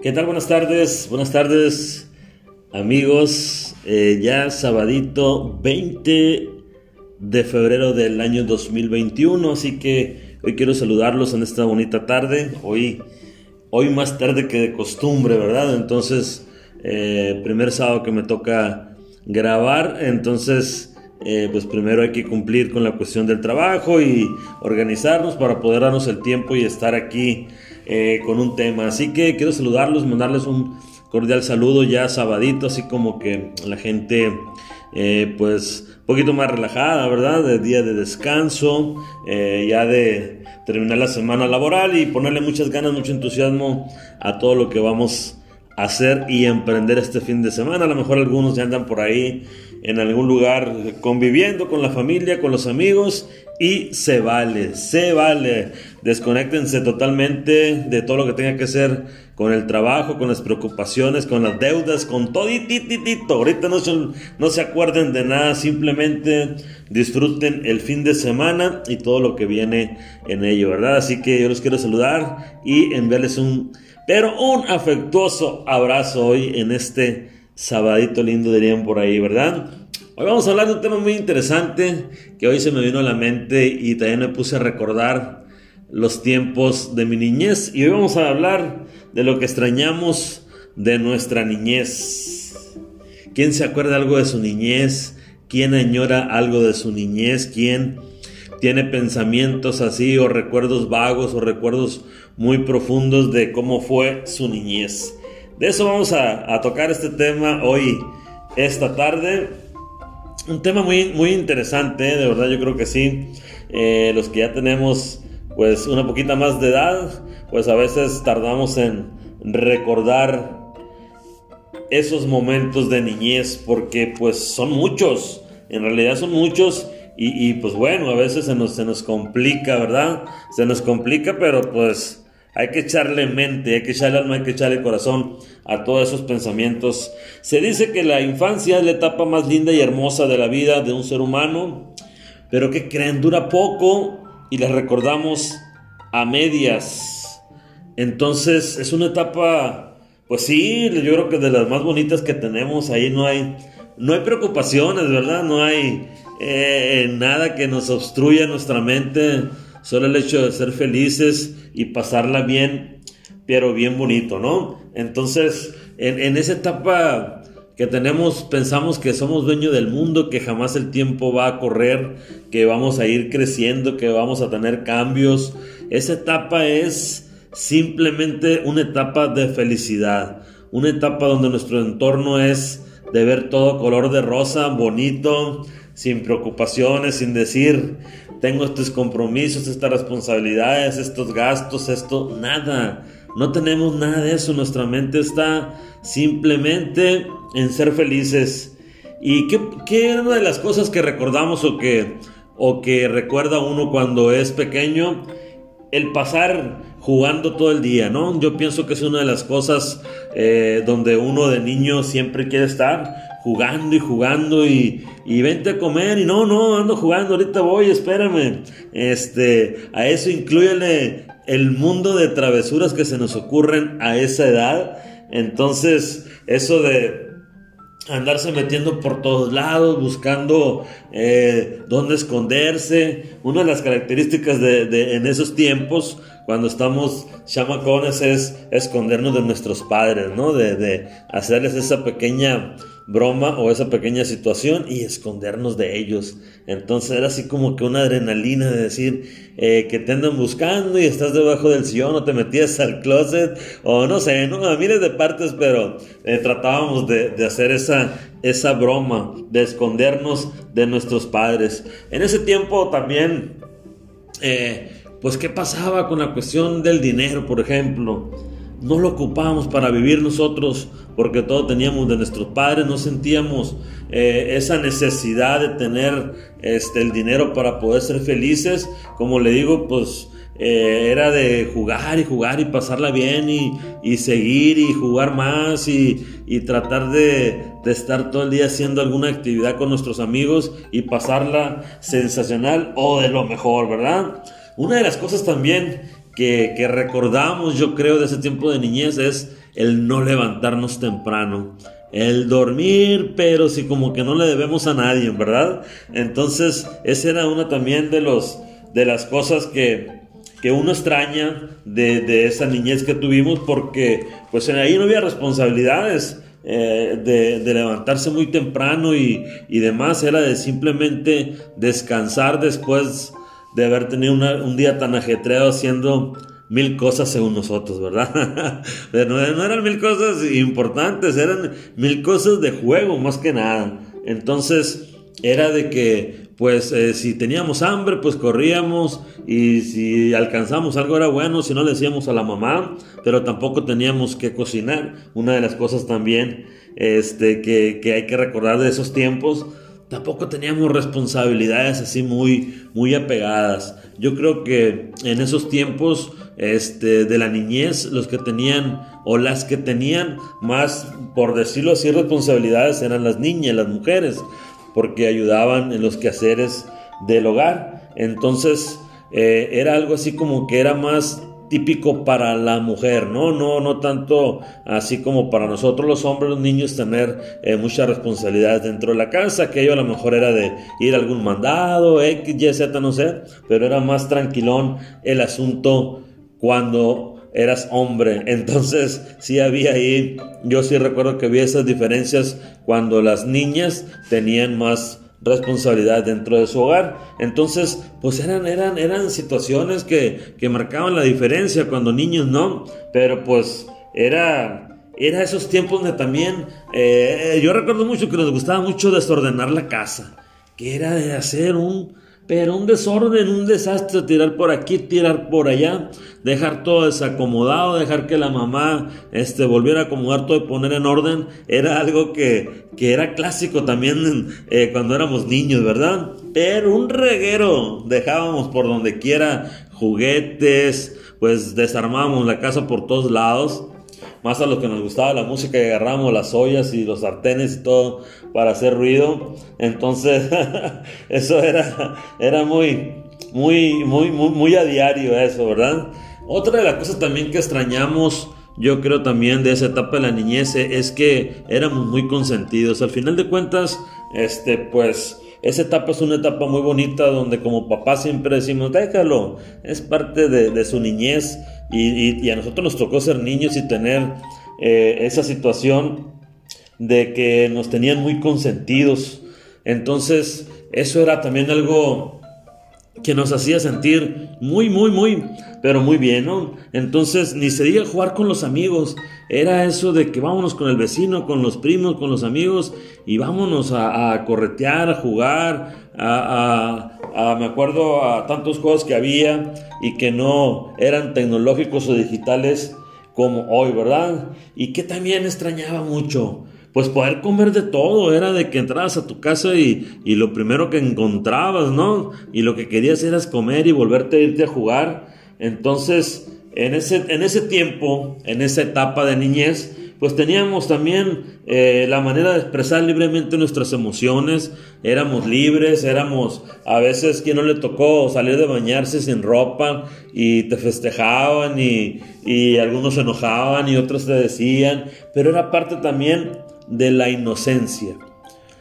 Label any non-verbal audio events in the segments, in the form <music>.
¿Qué tal? Buenas tardes, buenas tardes amigos. Eh, ya sabadito 20 de febrero del año 2021, así que hoy quiero saludarlos en esta bonita tarde. Hoy, hoy más tarde que de costumbre, ¿verdad? Entonces, eh, primer sábado que me toca grabar, entonces... Eh, pues primero hay que cumplir con la cuestión del trabajo y organizarnos para poder darnos el tiempo y estar aquí eh, con un tema. Así que quiero saludarlos, mandarles un cordial saludo ya sabadito, así como que la gente eh, pues un poquito más relajada, ¿verdad? De día de descanso, eh, ya de terminar la semana laboral y ponerle muchas ganas, mucho entusiasmo a todo lo que vamos a hacer y emprender este fin de semana. A lo mejor algunos ya andan por ahí en algún lugar conviviendo con la familia, con los amigos y se vale, se vale. Desconéctense totalmente de todo lo que tenga que ser con el trabajo, con las preocupaciones, con las deudas, con todo y tititito. Ahorita no se, no se acuerden de nada, simplemente disfruten el fin de semana y todo lo que viene en ello, ¿verdad? Así que yo los quiero saludar y enviarles un, pero un afectuoso abrazo hoy en este sabadito lindo dirían por ahí, ¿verdad? Hoy vamos a hablar de un tema muy interesante que hoy se me vino a la mente y también me puse a recordar los tiempos de mi niñez y hoy vamos a hablar de lo que extrañamos de nuestra niñez. ¿Quién se acuerda algo de su niñez? ¿Quién añora algo de su niñez? ¿Quién tiene pensamientos así o recuerdos vagos o recuerdos muy profundos de cómo fue su niñez? De eso vamos a, tocar este tema hoy, esta tarde. Un tema muy, muy interesante, de verdad yo creo que sí. Eh, los que ya tenemos pues una poquita más de edad, pues a veces tardamos en recordar esos momentos de niñez porque pues son muchos, en realidad son muchos y, y pues bueno, a veces se nos, se nos complica, ¿verdad? Se nos complica, pero pues hay que echarle mente, hay que echarle alma, hay que echarle corazón a todos esos pensamientos. Se dice que la infancia es la etapa más linda y hermosa de la vida de un ser humano, pero que creen dura poco y la recordamos a medias. Entonces es una etapa, pues sí, yo creo que de las más bonitas que tenemos. Ahí no hay, no hay preocupaciones, ¿verdad? No hay eh, nada que nos obstruya nuestra mente Solo el hecho de ser felices y pasarla bien, pero bien bonito, ¿no? Entonces, en, esa etapa que tenemos, pensamos que somos dueños del mundo, que jamás el tiempo va a correr, que vamos a ir creciendo, que vamos a tener cambios. Esa etapa es simplemente una etapa de felicidad, una etapa donde nuestro entorno es de ver todo color de rosa, bonito, sin preocupaciones, sin decir, tengo estos compromisos, estas responsabilidades, estos gastos, esto, nada. No tenemos nada de eso, nuestra mente está simplemente en ser felices. ¿Y qué, qué es una de las cosas que recordamos o que, o que recuerda uno cuando es pequeño? El pasar jugando todo el día, ¿no? Yo pienso que es una de las cosas eh, donde uno de niño siempre quiere estar jugando y jugando y, y, vente a comer y no, no, ando jugando, ahorita voy, espérame. Este, a eso incluyele el mundo de travesuras que se nos ocurren a esa edad. Entonces, eso de andarse metiendo por todos lados, buscando eh, dónde esconderse. Una de las características de, en esos tiempos, cuando estamos chamacones, es escondernos de nuestros padres, ¿no? De, de hacerles esa pequeña broma o esa pequeña situación y escondernos de ellos. Entonces era así como que una adrenalina de decir eh, que te andan buscando y estás debajo del sillón o te metías al closet o no sé, ¿no? a miles de partes, pero eh, tratábamos de, hacer esa, esa broma, de escondernos de nuestros padres. En ese tiempo también, eh, pues, ¿qué pasaba con la cuestión del dinero, por ejemplo? No lo ocupábamos para vivir nosotros porque todo teníamos de nuestros padres, no sentíamos eh, esa necesidad de tener este, el dinero para poder ser felices. Como le digo, pues eh, era de jugar y jugar y pasarla bien y, seguir y jugar más y, tratar de, estar todo el día haciendo alguna actividad con nuestros amigos y pasarla sensacional o de lo mejor, ¿verdad? Una de las cosas también que, recordamos, yo creo, de ese tiempo de niñez es el no levantarnos temprano. El dormir, pero si como que no le debemos a nadie, ¿verdad? Entonces, esa era una también de los de las cosas que, que uno extraña de, de, esa niñez que tuvimos porque pues en ahí no había responsabilidades eh, de, de, levantarse muy temprano y, y, demás, era de simplemente descansar después de haber tenido un día tan ajetreado haciendo mil cosas según nosotros, ¿verdad? <laughs> no, no eran mil cosas importantes, eran mil cosas de juego más que nada. Entonces era de que pues eh, si teníamos hambre, pues corríamos y si alcanzamos algo era bueno, si no le decíamos a la mamá, pero tampoco teníamos que cocinar. Una de las cosas también este, que hay que recordar de esos tiempos, tampoco teníamos responsabilidades así muy, muy apegadas. Yo creo que en esos tiempos este, de la niñez, los que tenían o las que tenían más, por decirlo así, responsabilidades eran las niñas, las mujeres porque ayudaban en los quehaceres del hogar. Entonces eh, era algo así como que era más típico para la mujer, ¿no? No, no tanto así como para nosotros los hombres, los niños, tener eh, muchas responsabilidades dentro de la casa, aquello a lo mejor era de ir a algún mandado, X, Y, Z, no sé, pero era más tranquilón el asunto cuando eras hombre. <laughs> Entonces sí había ahí, yo sí recuerdo que había esas diferencias cuando las niñas tenían más responsabilidad dentro de su hogar. Entonces, pues eran, eran, eran situaciones que, que marcaban la diferencia cuando niños no, pero pues era, era esos tiempos donde también, eh, yo recuerdo mucho que nos gustaba mucho desordenar la casa, que era de hacer un pero un desorden, un desastre, tirar por aquí, tirar por allá, dejar todo desacomodado, dejar que la mamá este, volviera a acomodar todo y poner en orden, era algo que, que era clásico también <laughs> eh, cuando éramos niños, ¿verdad? Pero un reguero, dejábamos por donde quiera juguetes, pues desarmábamos la casa por todos lados más a los que nos gustaba la música y agarramos las ollas y los sartenes y todo para hacer ruido. Entonces, <laughs> eso era, era muy, muy, muy, muy, muy a diario eso, ¿verdad? Otra de las cosas también que extrañamos, yo creo también de esa etapa de la niñez, es que éramos muy consentidos. Al final de cuentas, este, pues, esa etapa es una etapa muy bonita donde como papá siempre decimos, déjalo, es parte de, su niñez y, a nosotros nos tocó ser niños y tener eh, esa situación de que nos tenían muy consentidos. Entonces, eso era también algo que nos hacía sentir muy, muy, muy, pero muy bien, ¿no? Entonces, ni se diga jugar con los amigos, era eso de que vámonos con el vecino, con los primos, con los amigos, y vámonos a, corretear, a jugar, a, me acuerdo a tantos juegos que había y que no eran tecnológicos o digitales como hoy, ¿verdad? Y que también extrañaba mucho pues poder comer de todo, era de que entrabas a tu casa y, y, lo primero que encontrabas, ¿no? Y lo que querías era comer y volverte a irte a jugar. Entonces, en ese, en ese tiempo, en esa etapa de niñez, pues teníamos también eh, la manera de expresar libremente nuestras emociones, éramos libres, éramos a veces quien no le tocó salir de bañarse sin ropa y te festejaban y, y algunos se enojaban y otros te decían, pero era parte también de la inocencia.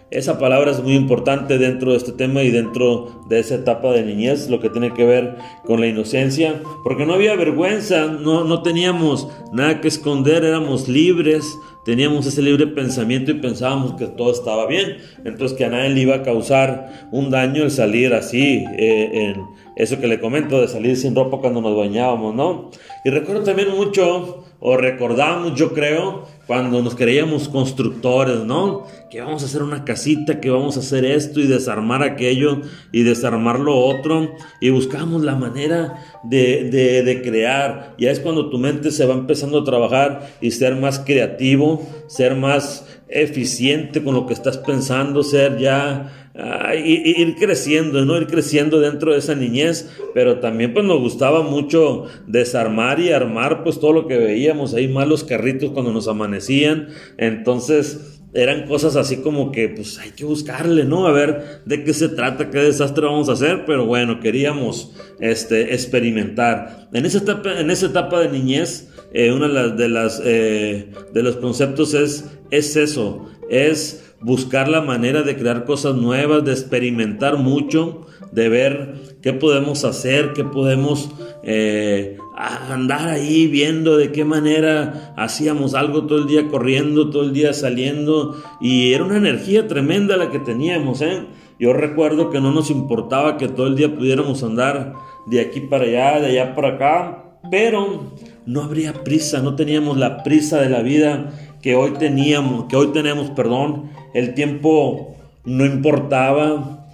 Esa palabra es muy importante dentro de este tema y dentro de esa etapa de niñez, lo que tiene que ver con la inocencia, porque no había vergüenza, no, no teníamos nada que esconder, éramos libres, teníamos ese libre pensamiento y pensábamos que todo estaba bien, entonces que a nadie le iba a causar un daño el salir así, eh, en eso que le comento de salir sin ropa cuando nos bañábamos, ¿no? Y recuerdo también mucho, o recordamos yo creo, cuando nos creíamos constructores, ¿no? Que vamos a hacer una casita, que vamos a hacer esto y desarmar aquello y desarmar lo otro y buscamos la manera de, de, de crear. Ya es cuando tu mente se va empezando a trabajar y ser más creativo, ser más eficiente con lo que estás pensando, ser ya ir creciendo, ¿no? Ir creciendo dentro de esa niñez, pero también pues nos gustaba mucho desarmar y armar pues todo lo que veíamos ahí, malos carritos cuando nos amanecían, entonces eran cosas así como que pues hay que buscarle, ¿no? A ver de qué se trata, qué desastre vamos a hacer, pero bueno, queríamos este, experimentar. En esa etapa, en esa etapa de niñez, eh, uno de, las, eh, de los conceptos es, es eso, es buscar la manera de crear cosas nuevas, de experimentar mucho, de ver qué podemos hacer, qué podemos eh, andar ahí viendo de qué manera hacíamos algo todo el día corriendo, todo el día saliendo y era una energía tremenda la que teníamos. ¿eh? Yo recuerdo que no nos importaba que todo el día pudiéramos andar de aquí para allá, de allá para acá, pero no habría prisa, no teníamos la prisa de la vida que hoy teníamos, que hoy tenemos, perdón, el tiempo no importaba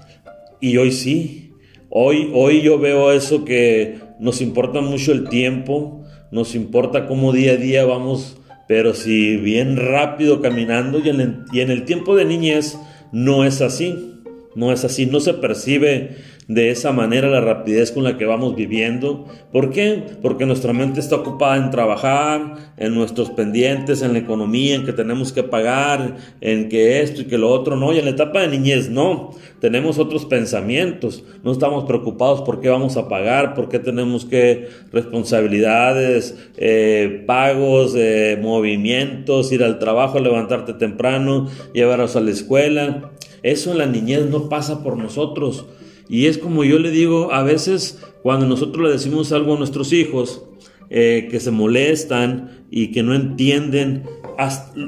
y hoy sí. Hoy, hoy yo veo eso que nos importa mucho el tiempo, nos importa cómo día a día vamos, pero si bien rápido caminando y en el, y en el tiempo de niñez no es así. No es así, no se percibe de esa manera la rapidez con la que vamos viviendo. ¿Por qué? Porque nuestra mente está ocupada en trabajar, en nuestros pendientes, en la economía, en que tenemos que pagar, en que esto y que lo otro, no. Y en la etapa de niñez, no. Tenemos otros pensamientos. No estamos preocupados por qué vamos a pagar, por qué tenemos que responsabilidades, eh, pagos, eh, movimientos, ir al trabajo, levantarte temprano, llevarlos a la escuela. Eso en la niñez no pasa por nosotros. Y es como yo le digo, a veces cuando nosotros le decimos algo a nuestros hijos, eh, que se molestan y que no entienden,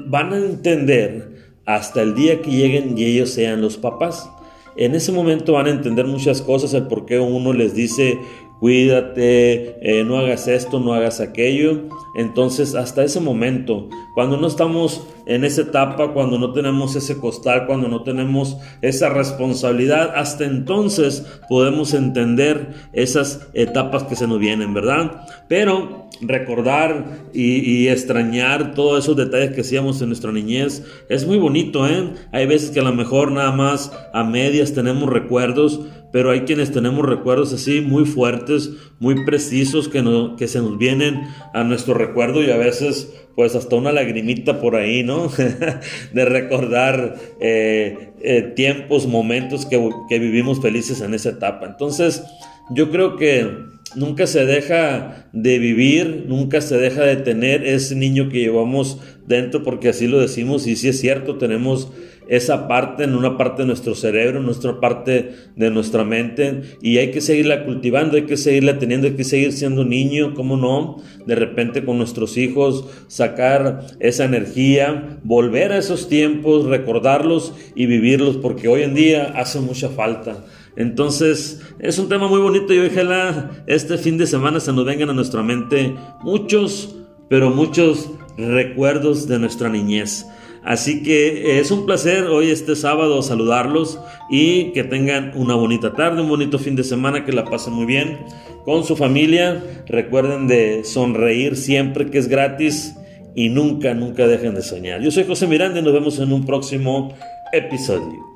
van a entender hasta el día que lleguen y ellos sean los papás. En ese momento van a entender muchas cosas, el por qué uno les dice cuídate, eh, no hagas esto, no hagas aquello. Entonces, hasta ese momento, cuando no estamos en esa etapa, cuando no tenemos ese costal, cuando no tenemos esa responsabilidad, hasta entonces podemos entender esas etapas que se nos vienen, ¿verdad? Pero recordar y, extrañar todos esos detalles que hacíamos en nuestra niñez es muy bonito, ¿eh? Hay veces que a lo mejor nada más a medias tenemos recuerdos, pero hay quienes tenemos recuerdos así muy fuertes, muy precisos que, no, que se nos vienen a nuestro recuerdo y a veces pues hasta una lagrimita por ahí, ¿no? <laughs> de recordar eh, eh, tiempos, momentos que, que vivimos felices en esa etapa. Entonces, yo creo que nunca se deja de vivir, nunca se deja de tener ese niño que llevamos dentro, porque así lo decimos, y si es cierto, tenemos esa parte en una parte de nuestro cerebro, en nuestra parte de nuestra mente, y hay que seguirla cultivando, hay que seguirla teniendo, hay que seguir siendo niño, ¿cómo no? De repente con nuestros hijos, sacar esa energía, volver a esos tiempos, recordarlos y vivirlos, porque hoy en día hace mucha falta. Entonces, es un tema muy bonito y ojalá este fin de semana se nos vengan a nuestra mente muchos, pero muchos recuerdos de nuestra niñez. Así que es un placer hoy este sábado saludarlos y que tengan una bonita tarde, un bonito fin de semana, que la pasen muy bien con su familia. Recuerden de sonreír siempre que es gratis y nunca, nunca dejen de soñar. Yo soy José Miranda y nos vemos en un próximo episodio.